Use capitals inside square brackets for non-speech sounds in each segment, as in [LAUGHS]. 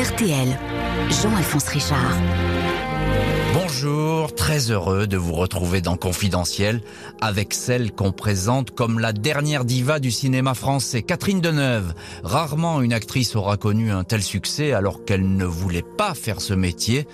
RTL, Jean-Alphonse Richard. Bonjour, très heureux de vous retrouver dans Confidentiel avec celle qu'on présente comme la dernière diva du cinéma français, Catherine Deneuve. Rarement une actrice aura connu un tel succès alors qu'elle ne voulait pas faire ce métier.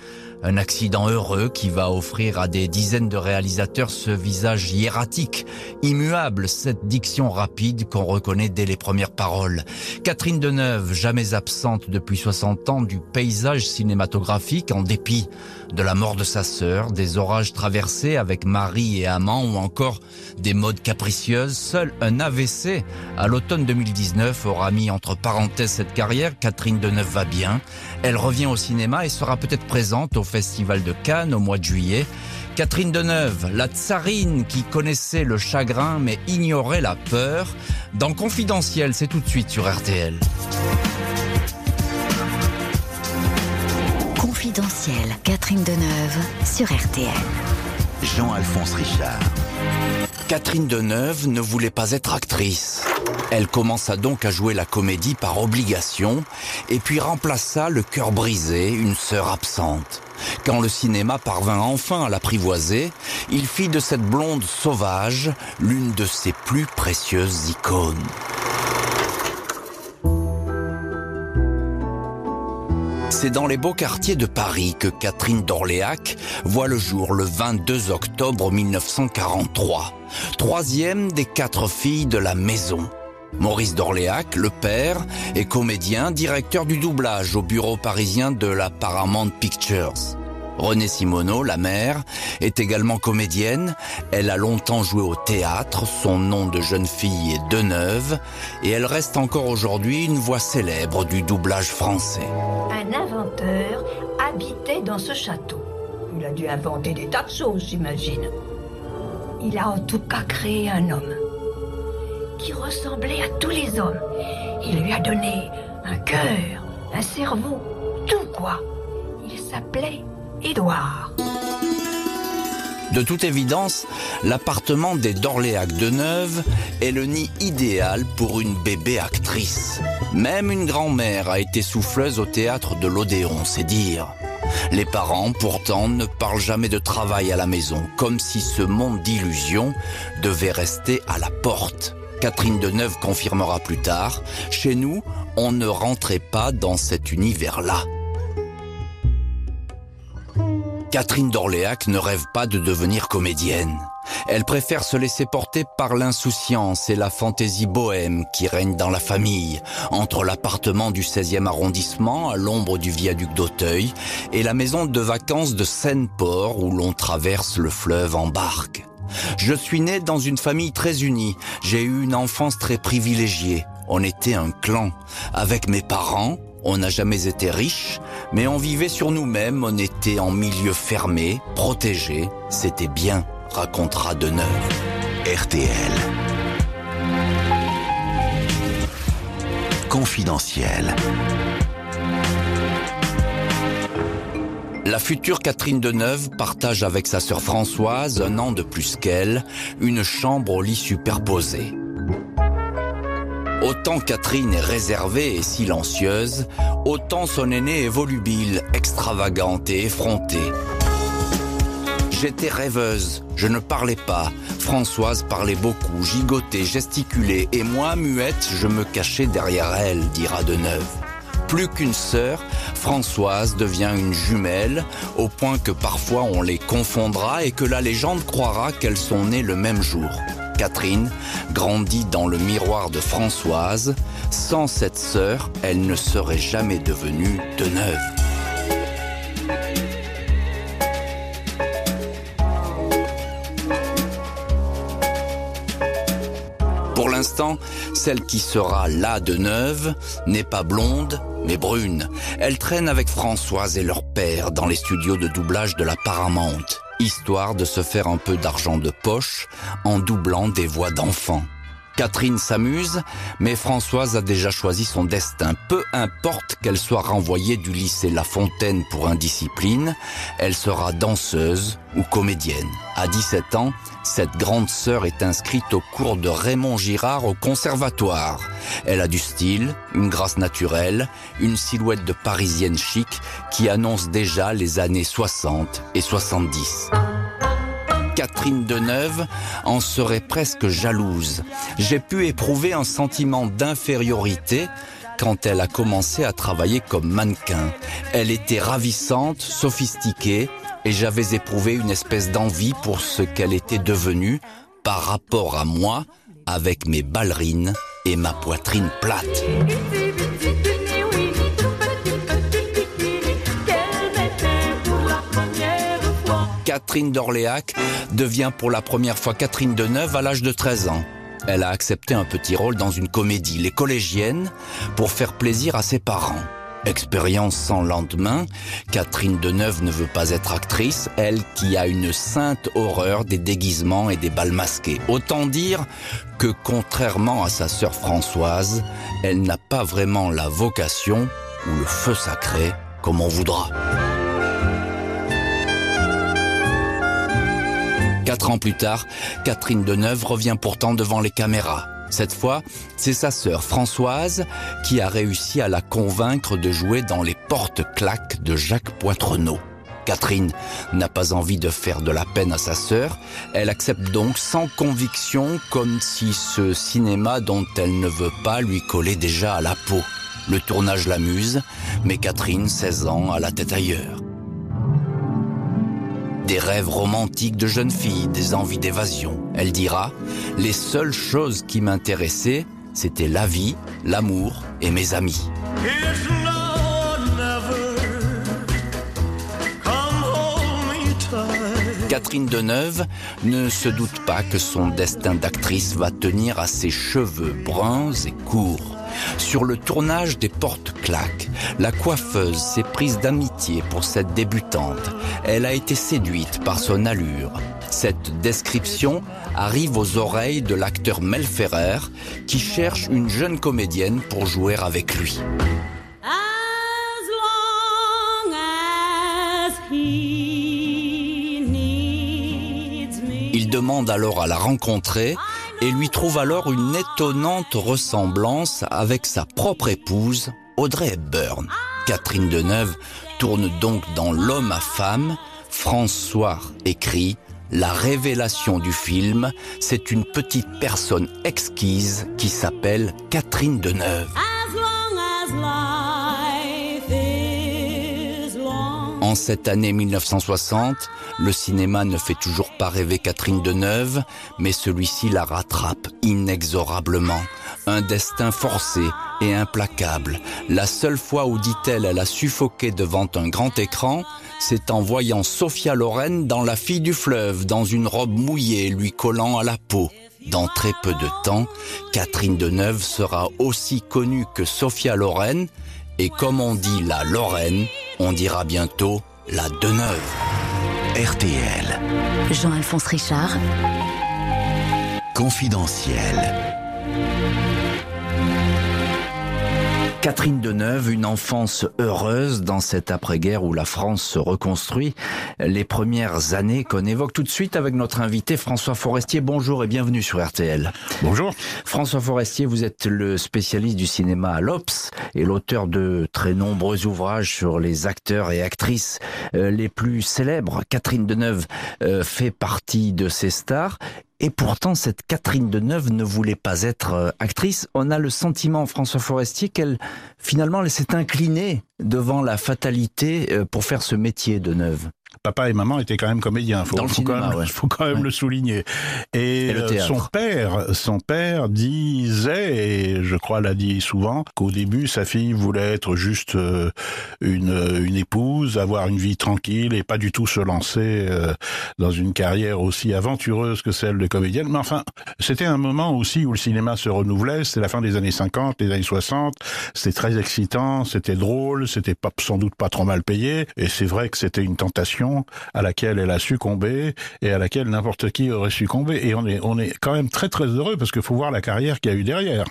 Un accident heureux qui va offrir à des dizaines de réalisateurs ce visage hiératique, immuable, cette diction rapide qu'on reconnaît dès les premières paroles. Catherine Deneuve, jamais absente depuis 60 ans du paysage cinématographique en dépit de la mort de sa sœur, des orages traversés avec mari et amant ou encore des modes capricieuses, seul un AVC à l'automne 2019 aura mis entre parenthèses cette carrière. Catherine Deneuve va bien. Elle revient au cinéma et sera peut-être présente au Festival de Cannes au mois de juillet. Catherine Deneuve, la tsarine qui connaissait le chagrin mais ignorait la peur. Dans Confidentiel, c'est tout de suite sur RTL. Confidentiel, Catherine Deneuve sur RTL. Jean-Alphonse Richard. Catherine Deneuve ne voulait pas être actrice. Elle commença donc à jouer la comédie par obligation et puis remplaça le cœur brisé, une sœur absente. Quand le cinéma parvint enfin à l'apprivoiser, il fit de cette blonde sauvage l'une de ses plus précieuses icônes. C'est dans les beaux quartiers de Paris que Catherine d'Orléac voit le jour le 22 octobre 1943. Troisième des quatre filles de la maison. Maurice d'Orléac, le père, est comédien, directeur du doublage au bureau parisien de la Paramount Pictures. Renée Simoneau, la mère, est également comédienne. Elle a longtemps joué au théâtre. Son nom de jeune fille est Deneuve. Et elle reste encore aujourd'hui une voix célèbre du doublage français. Un inventeur habitait dans ce château. Il a dû inventer des tas de choses, j'imagine. Il a en tout cas créé un homme qui ressemblait à tous les hommes. Il lui a donné un cœur, un cerveau, tout quoi. Il s'appelait Édouard. De toute évidence, l'appartement des d'Orléac de Neuve est le nid idéal pour une bébé actrice. Même une grand-mère a été souffleuse au théâtre de l'Odéon, c'est dire. Les parents, pourtant, ne parlent jamais de travail à la maison, comme si ce monde d'illusions devait rester à la porte. Catherine Deneuve confirmera plus tard, chez nous, on ne rentrait pas dans cet univers-là. Catherine d'Orléac ne rêve pas de devenir comédienne. Elle préfère se laisser porter par l'insouciance et la fantaisie bohème qui règne dans la famille, entre l'appartement du 16e arrondissement à l'ombre du viaduc d'Auteuil et la maison de vacances de Seine-Port où l'on traverse le fleuve en barque. Je suis né dans une famille très unie. J'ai eu une enfance très privilégiée. On était un clan. Avec mes parents, on n'a jamais été riches, mais on vivait sur nous-mêmes, on était en milieu fermé, protégé. C'était bien, racontera Deneuve. RTL. Confidentiel. La future Catherine Deneuve partage avec sa sœur Françoise, un an de plus qu'elle, une chambre au lit superposé. Autant Catherine est réservée et silencieuse, autant son aînée est volubile, extravagante et effrontée. J'étais rêveuse, je ne parlais pas. Françoise parlait beaucoup, gigotait, gesticulait, et moi, muette, je me cachais derrière elle, dira Deneuve. Plus qu'une sœur, Françoise devient une jumelle, au point que parfois on les confondra et que la légende croira qu'elles sont nées le même jour. Catherine grandit dans le miroir de Françoise. Sans cette sœur, elle ne serait jamais devenue Deneuve. Pour l'instant, celle qui sera là de neuve n'est pas blonde, mais brune. Elle traîne avec Françoise et leur père dans les studios de doublage de la Paramount, histoire de se faire un peu d'argent de poche en doublant des voix d'enfants. Catherine s'amuse, mais Françoise a déjà choisi son destin. Peu importe qu'elle soit renvoyée du lycée La Fontaine pour indiscipline, elle sera danseuse ou comédienne. À 17 ans, cette grande sœur est inscrite au cours de Raymond Girard au conservatoire. Elle a du style, une grâce naturelle, une silhouette de parisienne chic qui annonce déjà les années 60 et 70. Catherine Deneuve en serait presque jalouse. J'ai pu éprouver un sentiment d'infériorité quand elle a commencé à travailler comme mannequin. Elle était ravissante, sophistiquée, et j'avais éprouvé une espèce d'envie pour ce qu'elle était devenue par rapport à moi, avec mes ballerines et ma poitrine plate. Catherine d'Orléac devient pour la première fois Catherine Deneuve à l'âge de 13 ans. Elle a accepté un petit rôle dans une comédie, Les Collégiennes, pour faire plaisir à ses parents. Expérience sans lendemain, Catherine Deneuve ne veut pas être actrice, elle qui a une sainte horreur des déguisements et des balles masqués. Autant dire que contrairement à sa sœur Françoise, elle n'a pas vraiment la vocation ou le feu sacré comme on voudra. Quatre ans plus tard, Catherine Deneuve revient pourtant devant les caméras. Cette fois, c'est sa sœur Françoise qui a réussi à la convaincre de jouer dans les porte-claques de Jacques Poitrenaud. Catherine n'a pas envie de faire de la peine à sa sœur, elle accepte donc sans conviction comme si ce cinéma dont elle ne veut pas lui collait déjà à la peau. Le tournage l'amuse, mais Catherine, 16 ans, a la tête ailleurs. Des rêves romantiques de jeune fille, des envies d'évasion. Elle dira, les seules choses qui m'intéressaient, c'était la vie, l'amour et mes amis. Catherine Deneuve ne se doute pas que son destin d'actrice va tenir à ses cheveux bruns et courts. Sur le tournage des portes-claques, la coiffeuse s'est prise d'amitié pour cette débutante. Elle a été séduite par son allure. Cette description arrive aux oreilles de l'acteur Mel Ferrer qui cherche une jeune comédienne pour jouer avec lui. Il demande alors à la rencontrer et lui trouve alors une étonnante ressemblance avec sa propre épouse, Audrey Hepburn. Catherine Deneuve tourne donc dans L'homme à femme. François écrit La révélation du film, c'est une petite personne exquise qui s'appelle Catherine Deneuve. En cette année 1960, le cinéma ne fait toujours pas rêver Catherine Deneuve, mais celui-ci la rattrape inexorablement. Un destin forcé et implacable. La seule fois où, dit-elle, elle a suffoqué devant un grand écran, c'est en voyant Sophia Loren dans La fille du fleuve, dans une robe mouillée lui collant à la peau. Dans très peu de temps, Catherine Deneuve sera aussi connue que Sophia Loren, et comme on dit la Lorraine, on dira bientôt la Deneuve. RTL. Jean-Alphonse Richard. Confidentiel. Catherine Deneuve, une enfance heureuse dans cette après-guerre où la France se reconstruit. Les premières années qu'on évoque tout de suite avec notre invité François Forestier. Bonjour et bienvenue sur RTL. Bonjour. François Forestier, vous êtes le spécialiste du cinéma à l'Obs et l'auteur de très nombreux ouvrages sur les acteurs et actrices euh, les plus célèbres. Catherine Deneuve euh, fait partie de ces stars et pourtant, cette Catherine Deneuve ne voulait pas être euh, actrice. On a le sentiment, François Forestier, qu'elle, finalement, elle s'est inclinée devant la fatalité euh, pour faire ce métier de Neuve papa et maman étaient quand même comédiens. Faut, faut cinéma, quand même, ouais. faut quand même Ouais. le souligner. Et, euh, son père, son père disait, et je crois l'a dit souvent, qu'au début sa fille voulait être juste euh, une, une épouse, avoir une vie tranquille et pas du tout se lancer euh, dans une carrière aussi aventureuse que celle de comédienne. Mais enfin, c'était un moment aussi où le cinéma se renouvelait. C'était la fin des années 50, les années 60. C'était très excitant, c'était drôle, c'était pas sans doute pas trop mal payé. Et c'est vrai que c'était une tentation à laquelle elle a succombé et à laquelle n'importe qui aurait succombé. Et on est, on est quand même très très heureux parce qu'il faut voir la carrière qu'il y a eu derrière.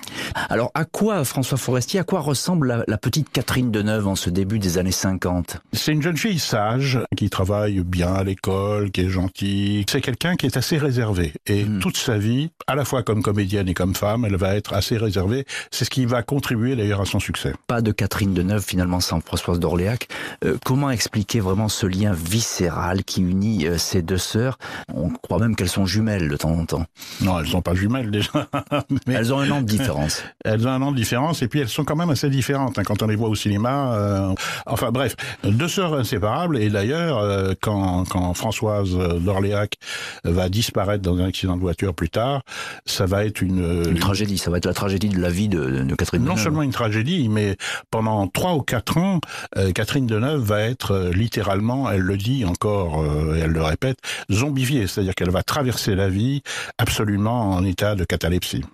Alors à quoi, François Forestier, à quoi ressemble la, la petite Catherine Deneuve en ce début des années 50 C'est une jeune fille sage qui travaille bien à l'école, qui est gentille. C'est quelqu'un qui est assez réservé. Et Hmm. toute sa vie, à la fois comme comédienne et comme femme, elle va être assez réservée. C'est ce qui va contribuer d'ailleurs à son succès. Pas de Catherine Deneuve finalement sans Françoise d'Orléac. Euh, comment expliquer vraiment ce lien viscéral qui unit euh, ces deux sœurs On croit même qu'elles sont jumelles de temps en temps. Non, elles sont pas jumelles déjà. [LAUGHS] Mais Elles ont un an de différence. [LAUGHS] elles ont un an de différence et puis elles sont quand même assez différentes hein, quand on les voit au cinéma. euh, enfin bref, deux sœurs inséparables. Et d'ailleurs, euh, quand, quand Françoise d'Orléac va disparaître dans un accident de voiture plus tard, ça va être une, Une tragédie, ça va être la tragédie de la vie de, de Catherine non Deneuve. seulement une tragédie, mais pendant trois ou quatre ans, euh, Catherine Deneuve va être littéralement, elle le dit encore, euh, et elle le répète, zombifiée, c'est-à-dire qu'elle va traverser la vie absolument en état de catalepsie.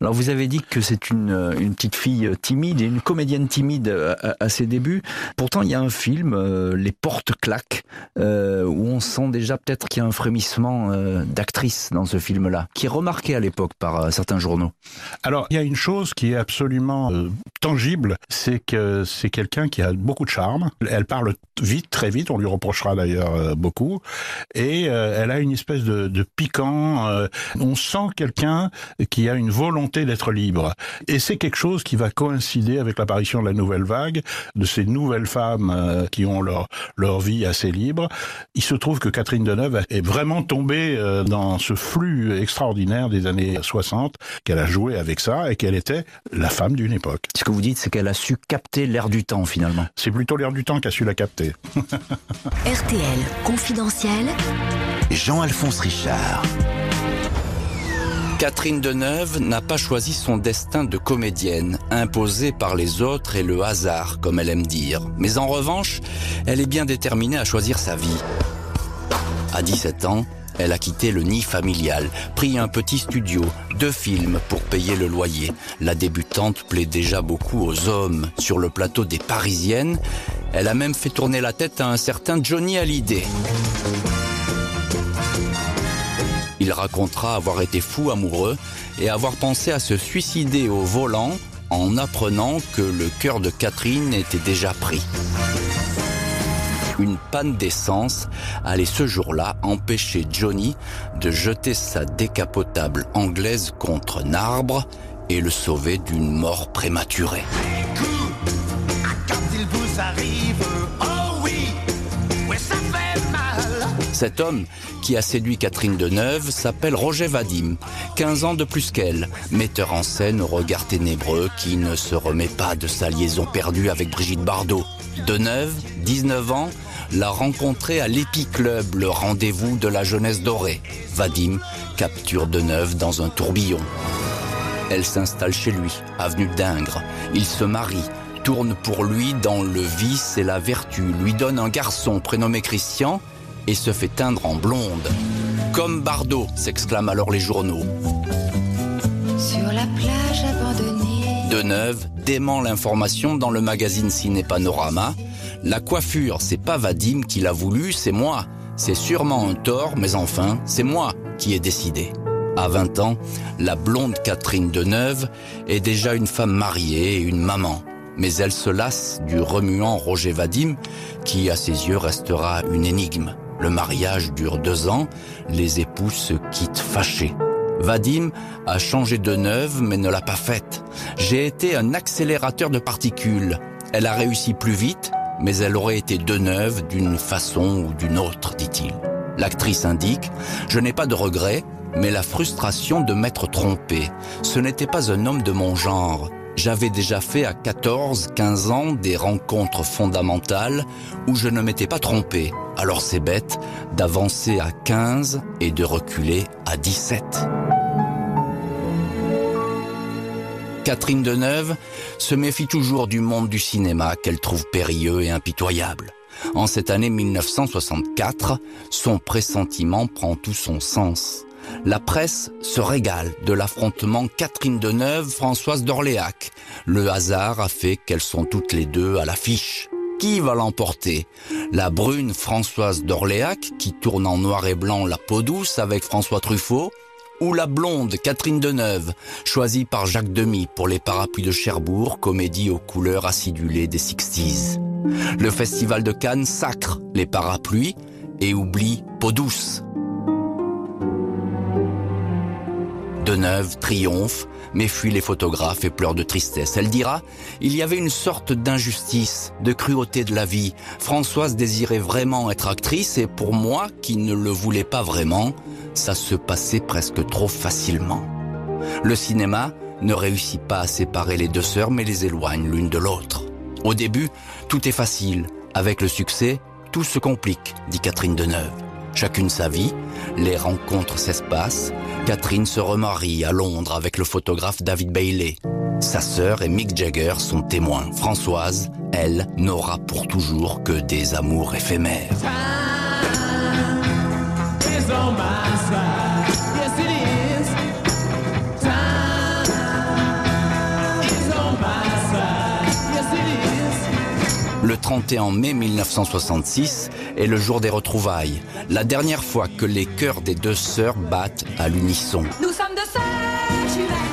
Alors vous avez dit que c'est une, euh, une petite fille euh, timide et une comédienne timide euh, à, ses débuts. Pourtant, il y a un film, Les Portes claquent, euh, où on sent déjà peut-être qu'il y a un frémissement d'actrice dans ce film-là, qui est remarqué à l'époque par certains journaux. Alors, il y a une chose qui est absolument tangible, c'est que c'est quelqu'un qui a beaucoup de charme. Elle parle vite, très vite, on lui reprochera d'ailleurs beaucoup, et elle a une espèce de, de piquant. on sent quelqu'un qui a une volonté d'être libre, et c'est quelque chose qui va coïncider avec l'apparition de la nouvelle vague, de ces nouvelles femmes euh, qui ont leur leur vie assez libre. Il se trouve que Catherine Deneuve est vraiment tombée euh, dans ce flux extraordinaire des années 60, qu'elle a joué avec ça et qu'elle était la femme d'une époque. Ce que vous dites, c'est qu'elle a su capter l'air du temps finalement. C'est plutôt l'air du temps qu'a su la capter. [LAUGHS] RTL confidentiel. Jean-Alphonse Richard. Catherine Deneuve n'a pas choisi son destin de comédienne, imposé par les autres et le hasard, comme elle aime dire. Mais en revanche, elle est bien déterminée à choisir sa vie. À 17 ans, elle a quitté le nid familial, pris un petit studio, deux films pour payer le loyer. La débutante plaît déjà beaucoup aux hommes. Sur le plateau des Parisiennes, elle a même fait tourner la tête à un certain Johnny Hallyday. Il racontera avoir été fou amoureux et avoir pensé à se suicider au volant en apprenant que le cœur de Catherine était déjà pris. Une panne d'essence allait ce jour-là empêcher Johnny de jeter sa décapotable anglaise contre un arbre et le sauver d'une mort prématurée. Cet homme qui a séduit Catherine Deneuve s'appelle Roger Vadim, 15 ans de plus qu'elle, metteur en scène au regard ténébreux qui ne se remet pas de sa liaison perdue avec Brigitte Bardot. Deneuve, 19 ans, l'a rencontré à l'Epi Club, le rendez-vous de la jeunesse dorée. Vadim capture Deneuve dans un tourbillon. Elle s'installe chez lui, avenue d'Ingres. Il se marie, tourne pour lui dans le vice et la vertu, lui donne un garçon prénommé Christian et se fait teindre en blonde. Comme Bardot, s'exclament alors les journaux. Sur la plage abandonnée. Deneuve dément l'information dans le magazine Ciné Panorama. La coiffure, c'est pas Vadim qui l'a voulu, c'est moi. C'est sûrement un tort, mais enfin, c'est moi qui ai décidé. À 20 ans, la blonde Catherine Deneuve est déjà une femme mariée et une maman. Mais elle se lasse du remuant Roger Vadim, qui à ses yeux restera une énigme. Le mariage dure deux ans, les époux se quittent fâchés. Vadim a changé de neuve mais ne l'a pas faite. J'ai été un accélérateur de particules. Elle a réussi plus vite, mais elle aurait été de neuve d'une façon ou d'une autre, dit-il. L'actrice indique, je n'ai pas de regrets, mais la frustration de m'être trompé. Ce n'était pas un homme de mon genre. J'avais déjà fait à 14, 15 ans des rencontres fondamentales où je ne m'étais pas trompé. Alors c'est bête d'avancer à 15 et de reculer à 17. Catherine Deneuve se méfie toujours du monde du cinéma qu'elle trouve périlleux et impitoyable. En cette année 1964, son pressentiment prend tout son sens. La presse se régale de l'affrontement Catherine Deneuve-Françoise d'Orléac. Le hasard a fait qu'elles sont toutes les deux à l'affiche. Qui va l'emporter? La brune Françoise d'Orléac, qui tourne en noir et blanc La peau douce avec François Truffaut, ou la blonde Catherine Deneuve, choisie par Jacques Demy pour les parapluies de Cherbourg, comédie aux couleurs acidulées des Sixties. Le festival de Cannes sacre les parapluies et oublie Peau douce. Deneuve triomphe, mais fuit les photographes et pleure de tristesse. Elle dira Il y avait une sorte d'injustice, de cruauté de la vie. Françoise désirait vraiment être actrice et pour moi, qui ne le voulais pas vraiment, ça se passait presque trop facilement. Le cinéma ne réussit pas à séparer les deux sœurs mais les éloigne l'une de l'autre. Au début, tout est facile. Avec le succès, tout se complique, dit Catherine Deneuve. Chacune sa vie, les rencontres s'espacent. Catherine se remarie à Londres avec le photographe David Bailey. Sa sœur et Mick Jagger sont témoins. Françoise, elle, n'aura pour toujours que des amours éphémères. Le 31 mai 1966 est le jour des retrouvailles, la dernière fois que les cœurs des deux sœurs battent à l'unisson. Nous sommes de sœurs.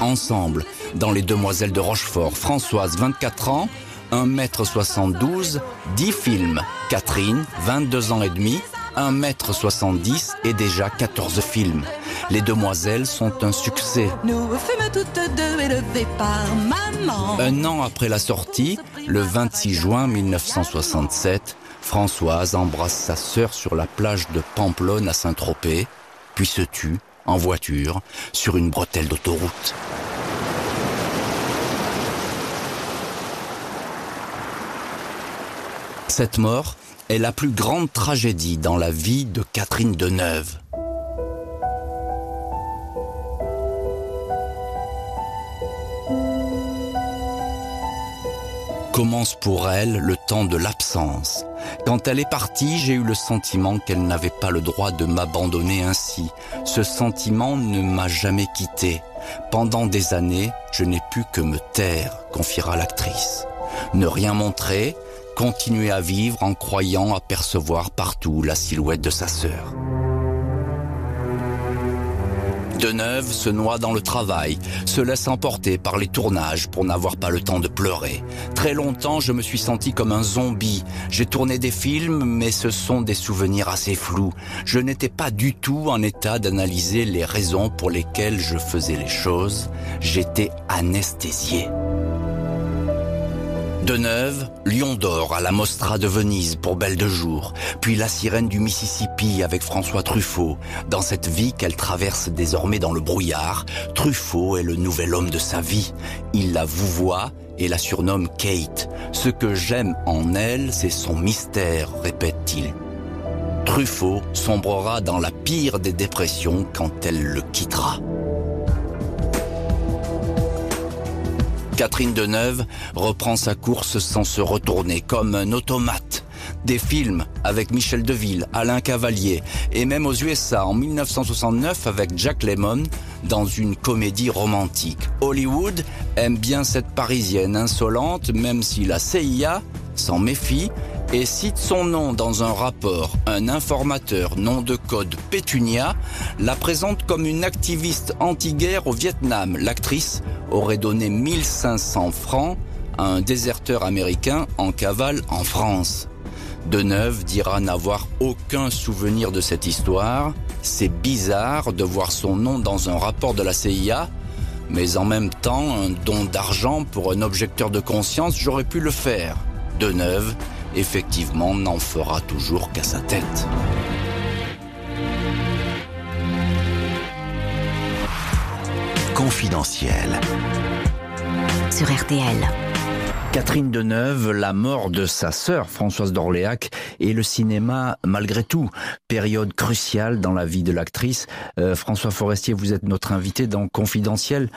Ensemble, dans Les Demoiselles de Rochefort, Françoise, 24 ans, 1m72, 10 films. Catherine, 22 ans et demi, 1m70 et déjà 14 films. Les Demoiselles sont un succès. Nous fûmes toutes deux élevées par maman. Un an après la sortie, le 26 juin 1967, Françoise embrasse sa sœur sur la plage de Pamplonne à Saint-Tropez, puis se tue en voiture sur une bretelle d'autoroute. Cette mort est la plus grande tragédie dans la vie de Catherine Deneuve. Commence pour elle le temps de l'absence. Quand elle est partie, j'ai eu le sentiment qu'elle n'avait pas le droit de m'abandonner ainsi. Ce sentiment ne m'a jamais quitté. Pendant des années, je n'ai pu que me taire, confiera l'actrice. Ne rien montrer, continuer à vivre en croyant apercevoir partout la silhouette de sa sœur. Deneuve se noie dans le travail, se laisse emporter par les tournages pour n'avoir pas le temps de pleurer. Très longtemps, je me suis senti comme un zombie. J'ai tourné des films, mais ce sont des souvenirs assez flous. Je n'étais pas du tout en état d'analyser les raisons pour lesquelles je faisais les choses. J'étais anesthésié. Deneuve, Lion d'or à la Mostra de Venise pour Belle de jour, puis La sirène du Mississippi avec François Truffaut. Dans cette vie qu'elle traverse désormais dans le brouillard, Truffaut est le nouvel homme de sa vie. Il la vouvoie et la surnomme Kate. Ce que j'aime en elle, c'est son mystère, répète-t-il. Truffaut sombrera dans la pire des dépressions quand elle le quittera. Catherine Deneuve reprend sa course sans se retourner, comme un automate. Des films avec Michel Deville, Alain Cavalier, et même aux USA en 1969 avec Jack Lemmon dans une comédie romantique. Hollywood aime bien cette parisienne insolente, même si la CIA s'en méfie et cite son nom dans un rapport. Un informateur, nom de code Pétunia, la présente comme une activiste anti-guerre au Vietnam. L'actrice aurait donné 1500 francs à un déserteur américain en cavale en France. Deneuve dira n'avoir aucun souvenir de cette histoire. C'est bizarre de voir son nom dans un rapport de la CIA, mais en même temps, un don d'argent pour un objecteur de conscience, j'aurais pu le faire. Deneuve, effectivement, n'en fera toujours qu'à sa tête. Confidentiel. Sur RTL. Catherine Deneuve, la mort de sa sœur Françoise d'Orléac et le cinéma malgré tout, période cruciale dans la vie de l'actrice. Euh, François Forestier, vous êtes notre invité dans Confidentiel.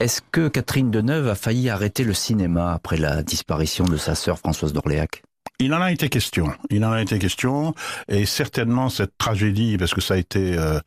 Est-ce que Catherine Deneuve a failli arrêter le cinéma après la disparition de sa sœur Françoise d'Orléac? Il en a été question. Il en a été question, et certainement cette tragédie, parce que ça a été euh,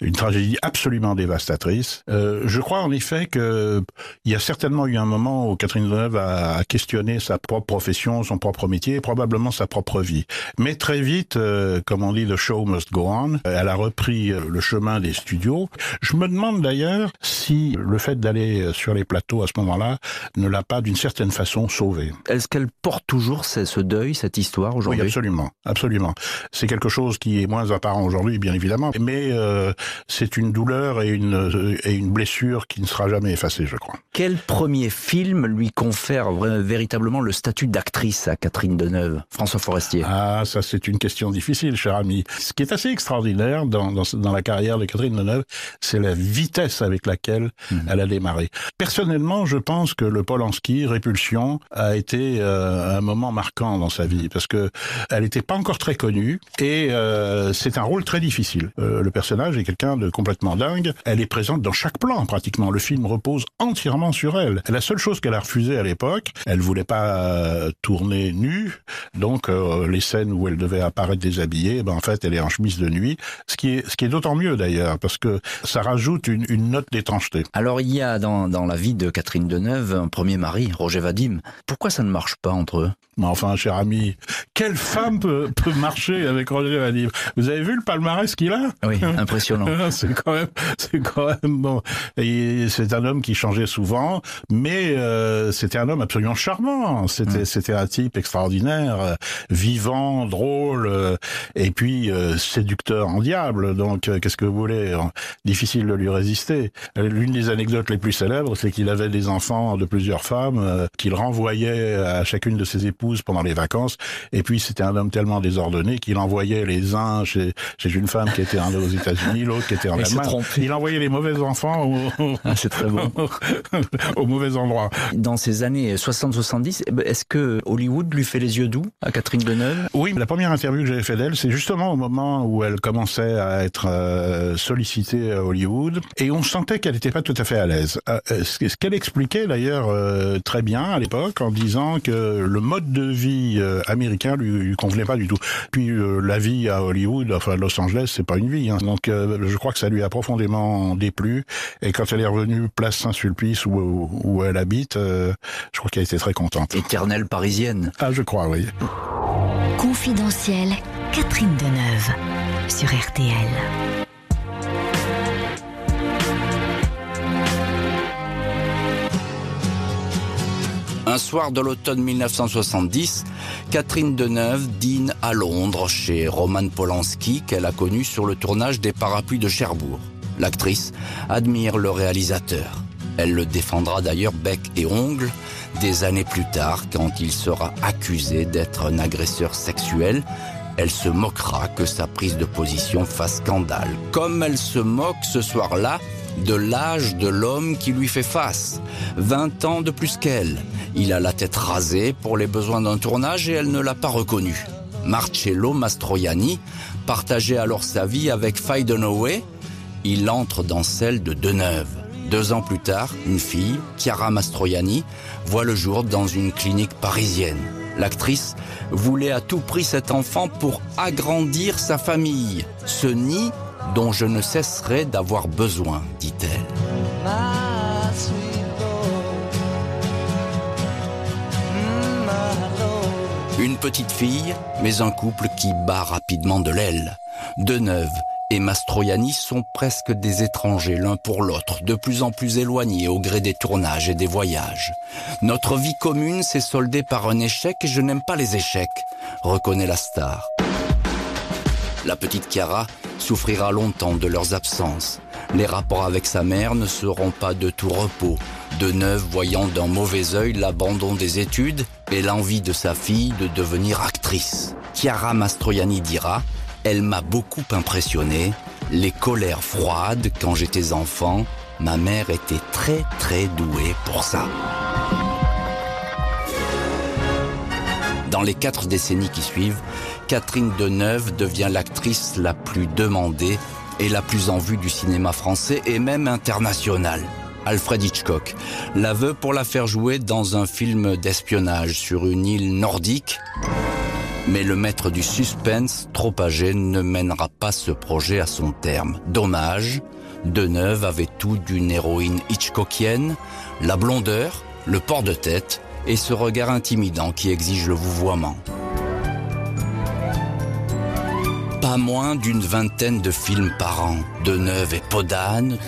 une tragédie absolument dévastatrice. Euh, je crois en effet que il y a certainement eu un moment où Catherine Deneuve a, a questionné sa propre profession, son propre métier, et probablement sa propre vie. Mais très vite, euh, comme on dit, the show must go on. Elle a repris le chemin des studios. Je me demande d'ailleurs si le fait d'aller sur les plateaux à ce moment-là ne l'a pas d'une certaine façon sauvée. Est-ce qu'elle porte toujours ce deuil, cette histoire aujourd'hui? Oui, absolument, absolument. C'est quelque chose qui est moins apparent aujourd'hui, bien évidemment, mais euh, c'est une douleur et une euh, et une blessure qui ne sera jamais effacée, je crois. Quel premier film lui confère véritablement le statut d'actrice à Catherine Deneuve François Forestier? Ah, ça c'est une question difficile, cher ami. Ce qui est assez extraordinaire dans, dans, dans la carrière de Catherine Deneuve, c'est la vitesse avec laquelle elle a démarré. Personnellement, je pense que le Polanski, Répulsion, a été euh, un moment marquant dans sa vie parce que elle n'était pas encore très connue et euh, c'est un rôle très difficile. Euh, le personnage est quelqu'un de complètement dingue. Elle est présente dans chaque plan pratiquement. Le film repose entièrement sur elle. La seule chose qu'elle a refusée à l'époque, elle voulait pas euh, tourner nue, donc euh, les scènes où elle devait apparaître déshabillée, ben en fait elle est en chemise de nuit, ce qui est ce qui est d'autant mieux d'ailleurs parce que ça rajoute une, une note d'étrangeté. Alors il y a dans, dans la vie de Catherine Deneuve un premier mari, Roger Vadim. Pourquoi ça ne marche pas entre eux? Mais enfin, cher ami, quelle femme peut, peut marcher avec Roger Vadim Vous avez vu le palmarès qu'il a? Oui, impressionnant. [LAUGHS] c'est quand même, c'est quand même bon. C'est un homme qui changeait souvent, mais euh, c'était un homme absolument charmant. C'était, c'était un type extraordinaire, euh, vivant, drôle, euh, et puis séducteur en diable. Donc, qu'est-ce que vous voulez? Difficile de lui résister. L'une des anecdotes les plus célèbres, c'est qu'il avait des enfants de plusieurs femmes qu'il renvoyait à chacune de ses épouses pendant les vacances. Et puis, c'était un homme tellement désordonné qu'il envoyait les uns chez, chez une femme qui était aux États-Unis, l'autre qui était en Allemagne. Il envoyait les mauvais enfants au, au- Ah, très bon. [LAUGHS] mauvais endroit. Dans ces années 60-70, eh ben, est-ce que Hollywood lui fait les yeux doux à Catherine Deneuve? Oui, la première interview que j'avais fait d'elle, c'est justement au moment où elle commençait à être euh, sollicitée à Hollywood, et on sentait qu'elle n'était pas tout à fait à l'aise. Euh, euh, ce qu'elle expliquait d'ailleurs très bien à l'époque, en disant que le mode de vie américain lui, lui convenait pas du tout. Puis euh, la vie à Hollywood, enfin à Los Angeles, c'est pas une vie. hein. Donc euh, je crois que ça lui a profondément déplu. Et quand elle est revenue place Saint-Sulpice où, où, où elle habite, euh, je crois qu'elle était très contente. Éternelle parisienne. Ah, je crois, oui. Confidentiel, Catherine Deneuve sur RTL. Un soir de l'automne 1970, Catherine Deneuve dîne à Londres chez Roman Polanski qu'elle a connu sur le tournage des Parapluies de Cherbourg. L'actrice admire le réalisateur. Elle le défendra d'ailleurs bec et ongle des années plus tard quand il sera accusé d'être un agresseur sexuel. Elle se moquera que sa prise de position fasse scandale, comme elle se moque ce soir-là de l'âge de l'homme qui lui fait face. 20 ans de plus qu'elle. Il a la tête rasée pour les besoins d'un tournage et elle ne l'a pas reconnu. Marcello Mastroianni partageait alors sa vie avec Faye Dunaway. Il entre dans celle de Deneuve. Deux ans plus tard, une fille, Chiara Mastroianni, voit le jour dans une clinique parisienne. L'actrice voulait à tout prix cet enfant pour agrandir sa famille. Ce nid dont je ne cesserai d'avoir besoin, dit-elle. Une petite fille, mais un couple qui bat rapidement de l'aile. Deneuve et Mastroianni sont presque des étrangers l'un pour l'autre, de plus en plus éloignés au gré des tournages et des voyages. Notre vie commune s'est soldée par un échec et je n'aime pas les échecs, reconnaît la star. La petite Chiara souffrira longtemps de leurs absences. Les rapports avec sa mère ne seront pas de tout repos. Deneuve voyant d'un mauvais œil l'abandon des études et l'envie de sa fille de devenir actrice. Chiara Mastroianni dira Elle m'a beaucoup impressionné. Les colères froides quand j'étais enfant, ma mère était très très douée pour ça. Dans les quatre décennies qui suivent, Catherine Deneuve devient l'actrice la plus demandée et la plus en vue du cinéma français et même international. Alfred Hitchcock la veut pour la faire jouer dans un film d'espionnage sur une île nordique Mais le maître du suspense, trop âgé, ne mènera pas ce projet à son terme. Dommage, Deneuve avait tout d'une héroïne hitchcockienne, la blondeur, le port de tête et ce regard intimidant qui exige le vouvoiement. Pas moins d'une vingtaine de films par an, Deneuve et Podane,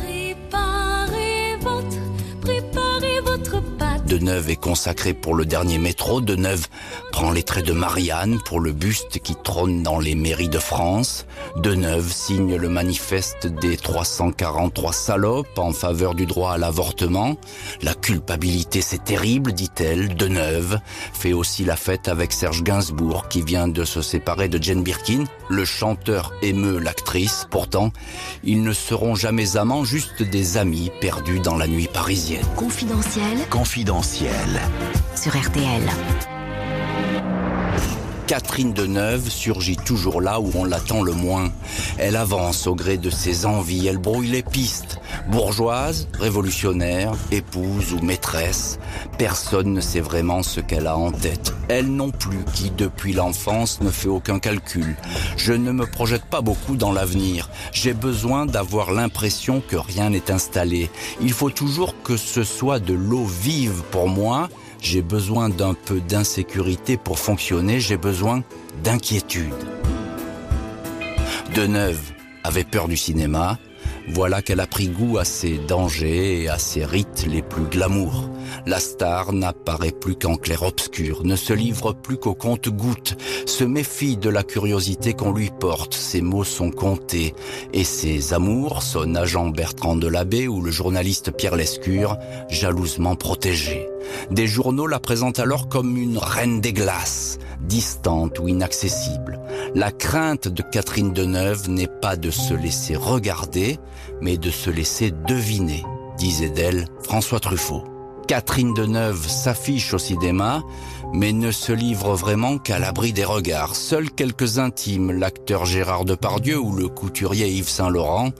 Deneuve est consacré pour le dernier métro. Deneuve prend les traits de Marianne pour le buste qui trône dans les mairies de France. Deneuve signe le manifeste des 343 salopes en faveur du droit à l'avortement. La culpabilité c'est terrible, dit-elle. Deneuve fait aussi la fête avec Serge Gainsbourg qui vient de se séparer de Jane Birkin. Le chanteur émeut l'actrice. Pourtant, ils ne seront jamais amants, juste des amis perdus dans la nuit parisienne. Confidentiel Confidentiel. sur RTL. Catherine Deneuve surgit toujours là où on l'attend le moins. Elle avance au gré de ses envies, elle brouille les pistes. Bourgeoise, révolutionnaire, épouse ou maîtresse, personne ne sait vraiment ce qu'elle a en tête. Elle non plus, qui depuis l'enfance ne fait aucun calcul. Je ne me projette pas beaucoup dans l'avenir. J'ai besoin d'avoir l'impression que rien n'est installé. Il faut toujours que ce soit de l'eau vive pour moi j'ai besoin d'un peu d'insécurité pour fonctionner, j'ai besoin d'inquiétude. Deneuve avait peur du cinéma, voilà qu'elle a pris goût à ses dangers et à ses rites les plus glamour. La star n'apparaît plus qu'en clair-obscur, ne se livre plus qu'au compte-gouttes, se méfie de la curiosité qu'on lui porte, ses mots sont comptés, et ses amours, son agent Bertrand Delabé ou le journaliste Pierre Lescure, jalousement protégés. Des journaux la présentent alors comme une reine des glaces, distante ou inaccessible. La crainte de Catherine Deneuve n'est pas de se laisser regarder, mais de se laisser deviner, disait d'elle François Truffaut. Catherine Deneuve s'affiche au cinéma, mais ne se livre vraiment qu'à l'abri des regards. Seuls quelques intimes, l'acteur Gérard Depardieu ou le couturier Yves Saint-Laurent,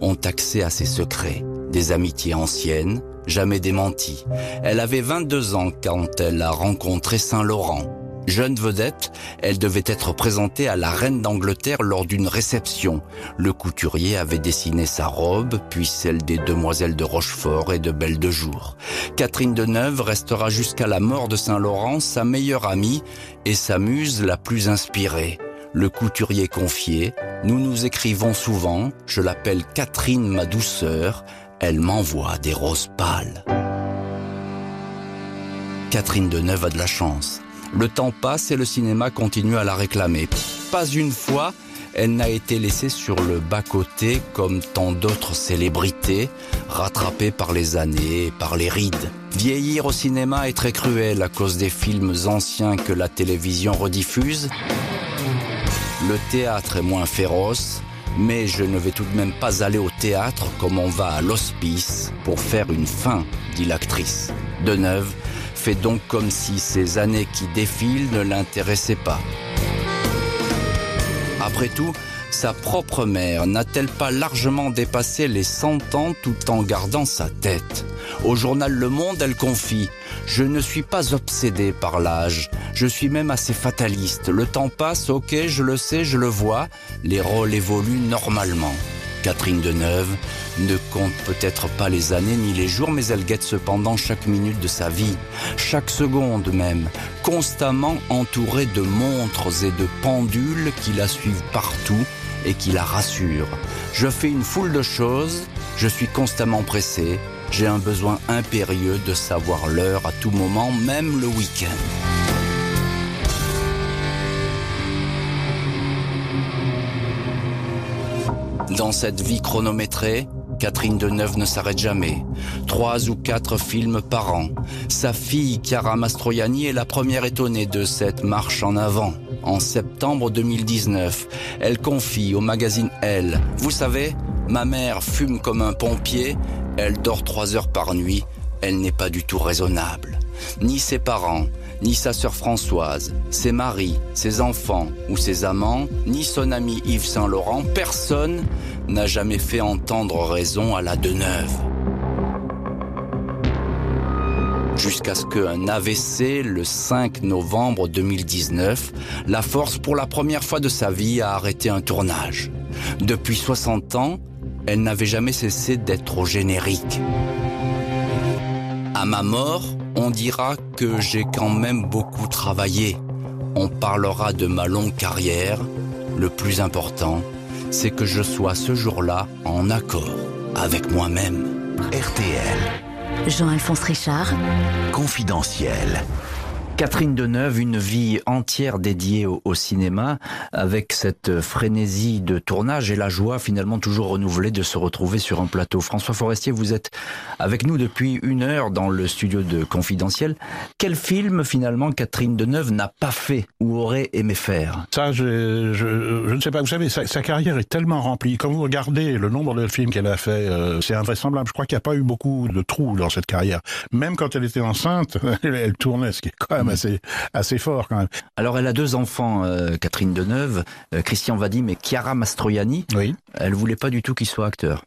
ont accès à ses secrets. Des amitiés anciennes, jamais démenties. Elle avait 22 ans quand elle a rencontré Saint-Laurent. Jeune vedette, elle devait être présentée à la reine d'Angleterre lors d'une réception. Le couturier avait dessiné sa robe, puis celle des demoiselles de Rochefort et de Belle de Jour. Catherine Deneuve restera jusqu'à la mort de Saint-Laurent sa meilleure amie et sa muse la plus inspirée. Le couturier confié, nous nous écrivons souvent, je l'appelle Catherine ma douceur, elle m'envoie des roses pâles. Catherine Deneuve a de la chance. Le temps passe et le cinéma continue à la réclamer. Pas une fois, elle n'a été laissée sur le bas-côté comme tant d'autres célébrités, rattrapées par les années par les rides. Vieillir au cinéma est très cruel à cause des films anciens que la télévision rediffuse. Le théâtre est moins féroce, mais je ne vais tout de même pas aller au théâtre comme on va à l'hospice pour faire une fin, dit l'actrice. Deneuve fait donc comme si ces années qui défilent ne l'intéressaient pas. Après tout, sa propre mère n'a-t-elle pas largement dépassé les 100 ans tout en gardant sa tête? Au journal Le Monde, elle confie « Je ne suis pas obsédée par l'âge, je suis même assez fataliste. Le temps passe, ok, je le sais, je le vois, les rôles évoluent normalement. » Catherine Deneuve ne compte peut-être pas les années ni les jours, mais elle guette cependant chaque minute de sa vie, chaque seconde même, constamment entourée de montres et de pendules qui la suivent partout et qui la rassurent. Je fais une foule de choses, je suis constamment pressé, j'ai un besoin impérieux de savoir l'heure à tout moment, même le week-end. Dans cette vie chronométrée, Catherine Deneuve ne s'arrête jamais. Trois ou quatre films par an. Sa fille, Chiara Mastroianni, est la première étonnée de cette marche en avant. En septembre 2019, elle confie au magazine Elle, Vous savez, ma mère fume comme un pompier, elle dort trois heures par nuit, elle n'est pas du tout raisonnable. Ni ses parents, ni sa sœur Françoise, ses maris, ses enfants ou ses amants, ni son ami Yves Saint-Laurent, personne n'a jamais fait entendre raison à la Deneuve. jusqu'à ce qu'un AVC, le 5 novembre 2019, la force pour la première fois de sa vie à arrêter un tournage. Depuis 60 ans, elle n'avait jamais cessé d'être au générique. À ma mort, on dira que j'ai quand même beaucoup travaillé. On parlera de ma longue carrière. Le plus important, c'est que je sois ce jour-là en accord avec moi-même. RTL, Jean-Alphonse Richard, confidentiel. Catherine Deneuve, une vie entière dédiée au, cinéma, avec cette frénésie de tournage et la joie finalement toujours renouvelée de se retrouver sur un plateau. François Forestier, vous êtes avec nous depuis une heure dans le studio de Confidentiel. Quel film finalement Catherine Deneuve n'a pas fait ou aurait aimé faire? Ça, je, ne sais pas. Vous savez, sa, sa carrière est tellement remplie. Quand vous regardez le nombre de films qu'elle a fait, euh, c'est invraisemblable. Je crois qu'il n'y a pas eu beaucoup de trous dans cette carrière. Même quand elle était enceinte, [LAUGHS] elle, elle tournait, ce qui est quand même assez, assez fort quand même. Alors elle a deux enfants, euh, Catherine Deneuve, euh, Christian Vadim et Chiara Mastroianni. Oui. Elle voulait pas du tout qu'il soit acteur.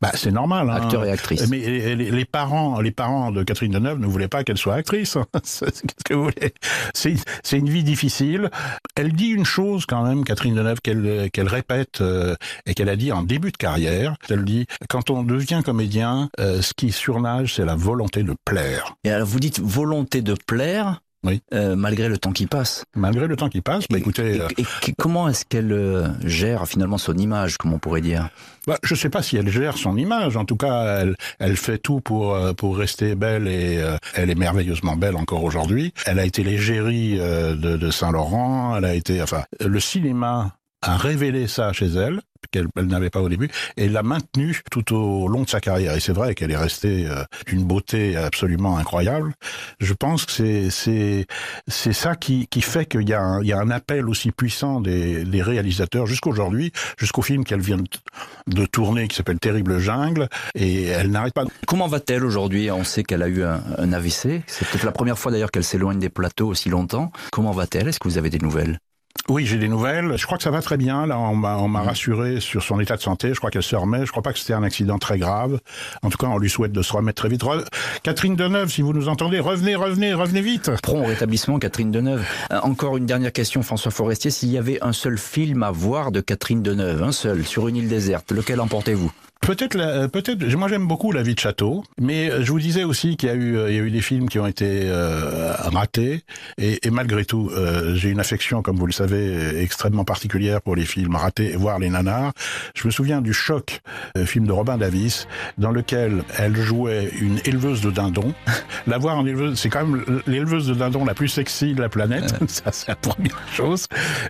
Bah, c'est normal. Hein. Acteur et actrice. Mais les, les- les parents, les parents de Catherine Deneuve ne voulaient pas qu'elle soit actrice. [LAUGHS] C'est- Qu'est-ce que vous voulez? C'est c'est une vie difficile. Elle dit une chose quand même, Catherine Deneuve, qu'elle qu'elle répète euh, et qu'elle a dit en début de carrière. Elle dit quand on devient comédien, euh, ce qui surnage, c'est la volonté de plaire. Et alors vous dites volonté de plaire, Oui. euh, malgré le temps qui passe. Malgré le temps qui passe, bah, écoutez, et- euh, et, et comment est-ce qu'elle euh, gère finalement son image, comme on pourrait dire? Bah, je sais pas si elle gère son image. En tout cas, elle, elle fait tout pour pour rester belle et euh, elle est merveilleusement belle encore aujourd'hui. Elle a été l'égérie euh, de, de Saint-Laurent. Elle a été, enfin, le cinéma a révélé ça chez elle qu'elle elle n'avait pas au début et l'a maintenue tout au long de sa carrière. Et c'est vrai qu'elle est restée euh, d'une beauté absolument incroyable. Je pense que c'est c'est c'est ça qui qui fait qu'il y a un, il y a un appel aussi puissant des, des réalisateurs jusqu'aujourd'hui, jusqu'au film qu'elle vient de, de tourner qui s'appelle Terrible Jungle et elle n'arrête pas. Comment va-t-elle aujourd'hui? On sait qu'elle a eu un, un AVC. C'est peut-être la première fois d'ailleurs qu'elle s'éloigne des plateaux aussi longtemps. Comment va-t-elle? Est-ce que vous avez des nouvelles? Oui, j'ai des nouvelles. Je crois que ça va très bien. Là, on m'a rassuré sur son état de santé. Je crois qu'elle se remet. Je crois pas que c'était un accident très grave. En tout cas, on lui souhaite de se remettre très vite. Catherine Deneuve, si vous nous entendez, revenez, revenez, revenez vite. Prompt rétablissement, Catherine Deneuve. Euh, encore une dernière question, François Forestier. S'il y avait un seul film à voir de Catherine Deneuve, un seul, sur une île déserte, lequel emportez-vous Peut-être, la- peut-être. Moi, j'aime beaucoup La vie de château, mais euh, je vous disais aussi qu'il y a eu, euh, il y a eu des films qui ont été euh, ratés, et, et malgré tout, euh, j'ai une affection, comme vous le savez, extrêmement particulière pour les films ratés, voire les nanars. Je me souviens du choc, euh, film de Robin Davis, dans lequel elle jouait une éleveuse de dindons. [LAUGHS] La voir en éleveuse, c'est quand même l'éleveuse de dindons la plus sexy de la planète. [LAUGHS] Ça, c'est la première chose.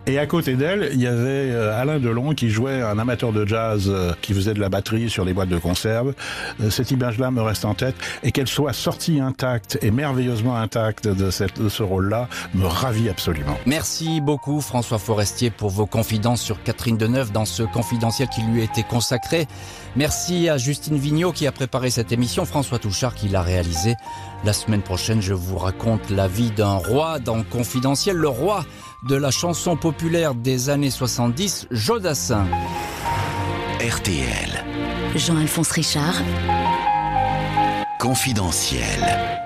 Et à côté d'elle, il y avait euh, Alain Delon qui jouait un amateur de jazz euh, qui faisait de la batterie sur les boîtes de conserve. Euh, Cette image-là me reste en tête et qu'elle soit sortie intacte et merveilleusement intacte de, cette, de ce rôle-là me ravit absolument. Merci beaucoup François Forestier pour vos confidences sur Catherine Deneuve dans ce confidentiel qui lui a été consacré. Merci à Justine Vignot qui a préparé cette émission, François Touchard qui l'a réalisé. La semaine prochaine, je vous raconte la vie d'un roi dans Confidentiel, le roi de la chanson populaire des années 70, Jodassin. RTL, Jean-Alphonse Richard, confidentiel.